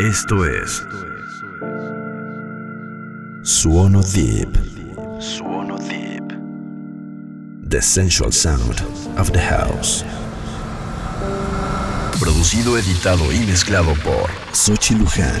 Esto es Suono Deep. Suono Deep. The Sensual Sound of the House. Producido, editado y mezclado por Sochi Luján.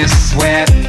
you sweat.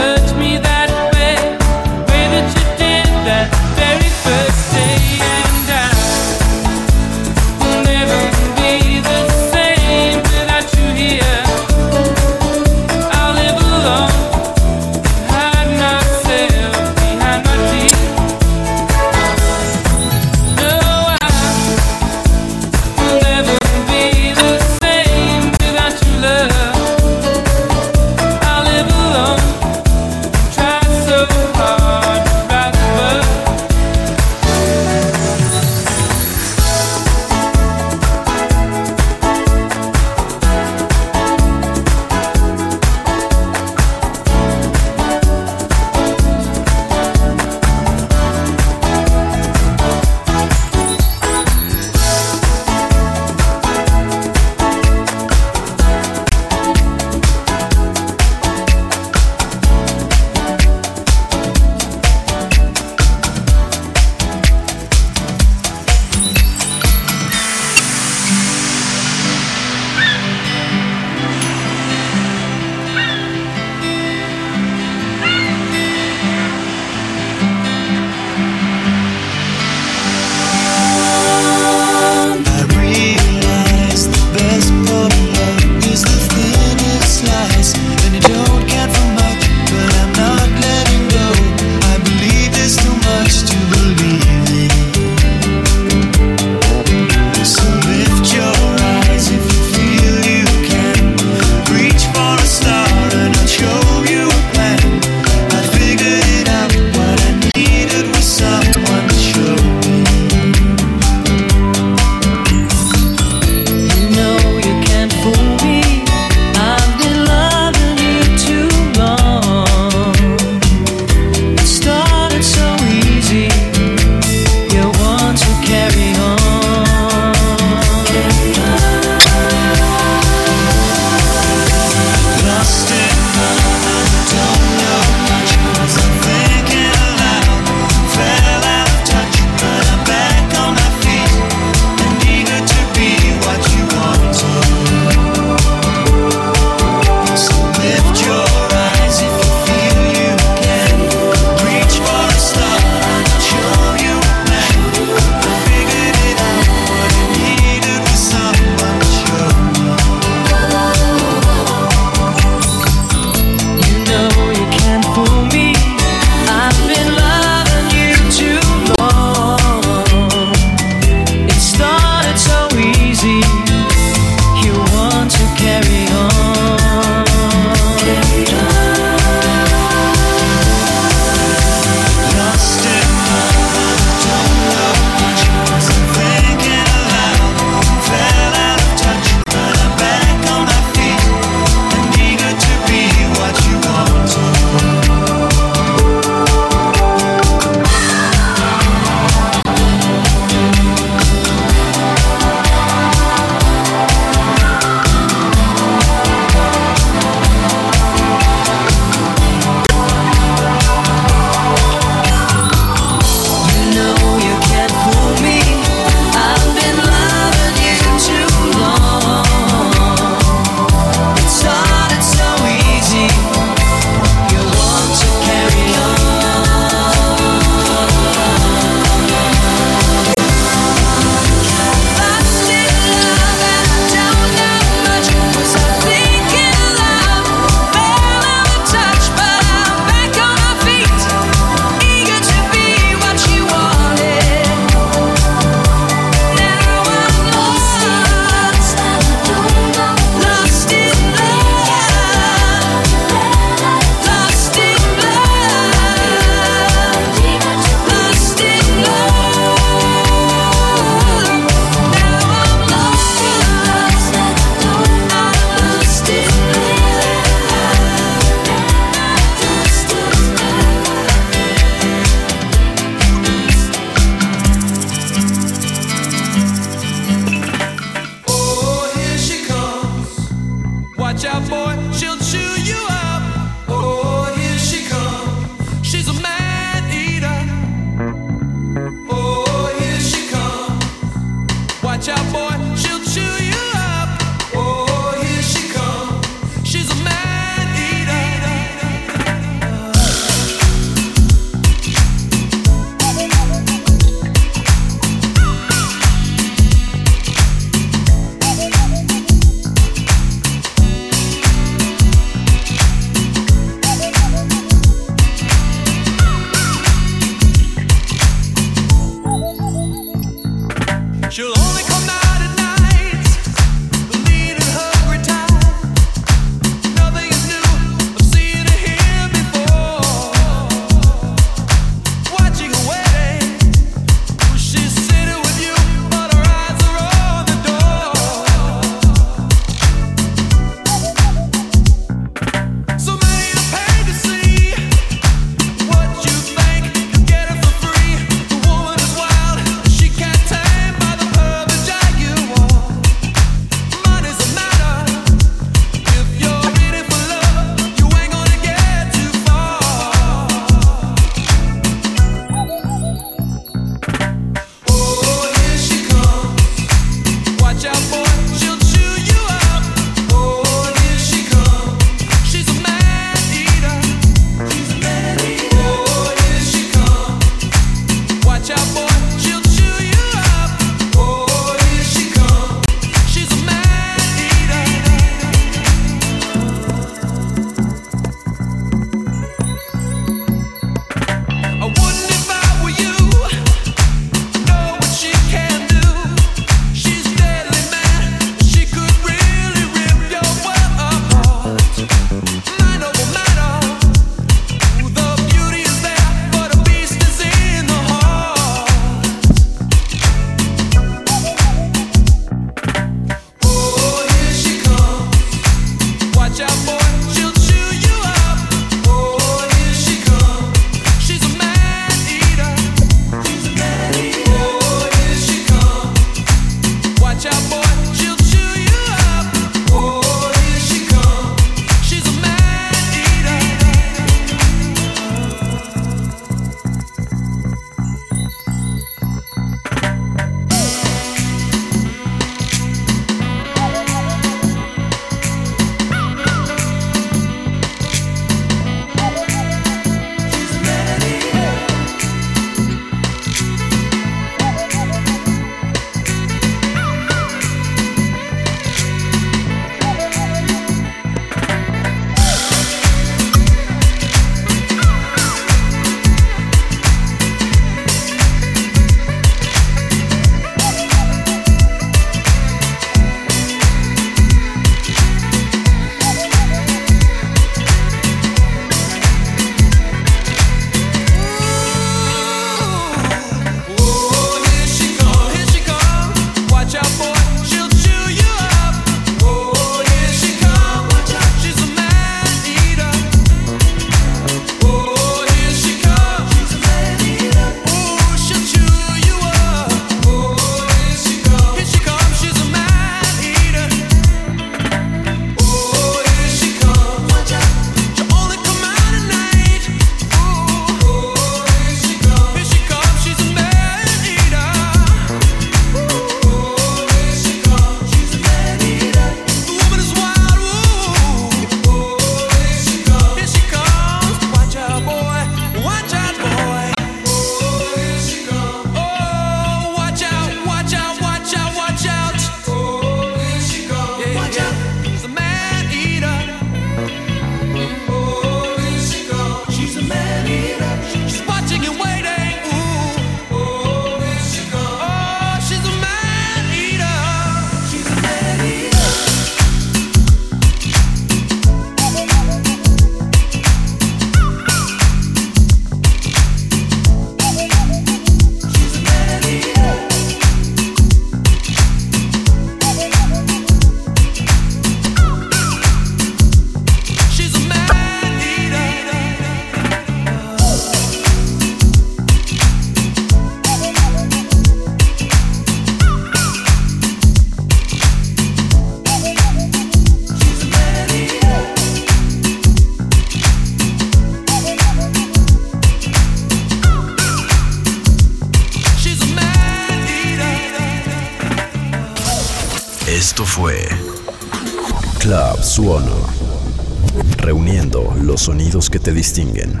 Sonidos que te distinguen.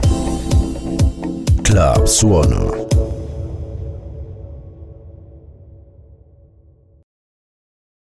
Club Suono.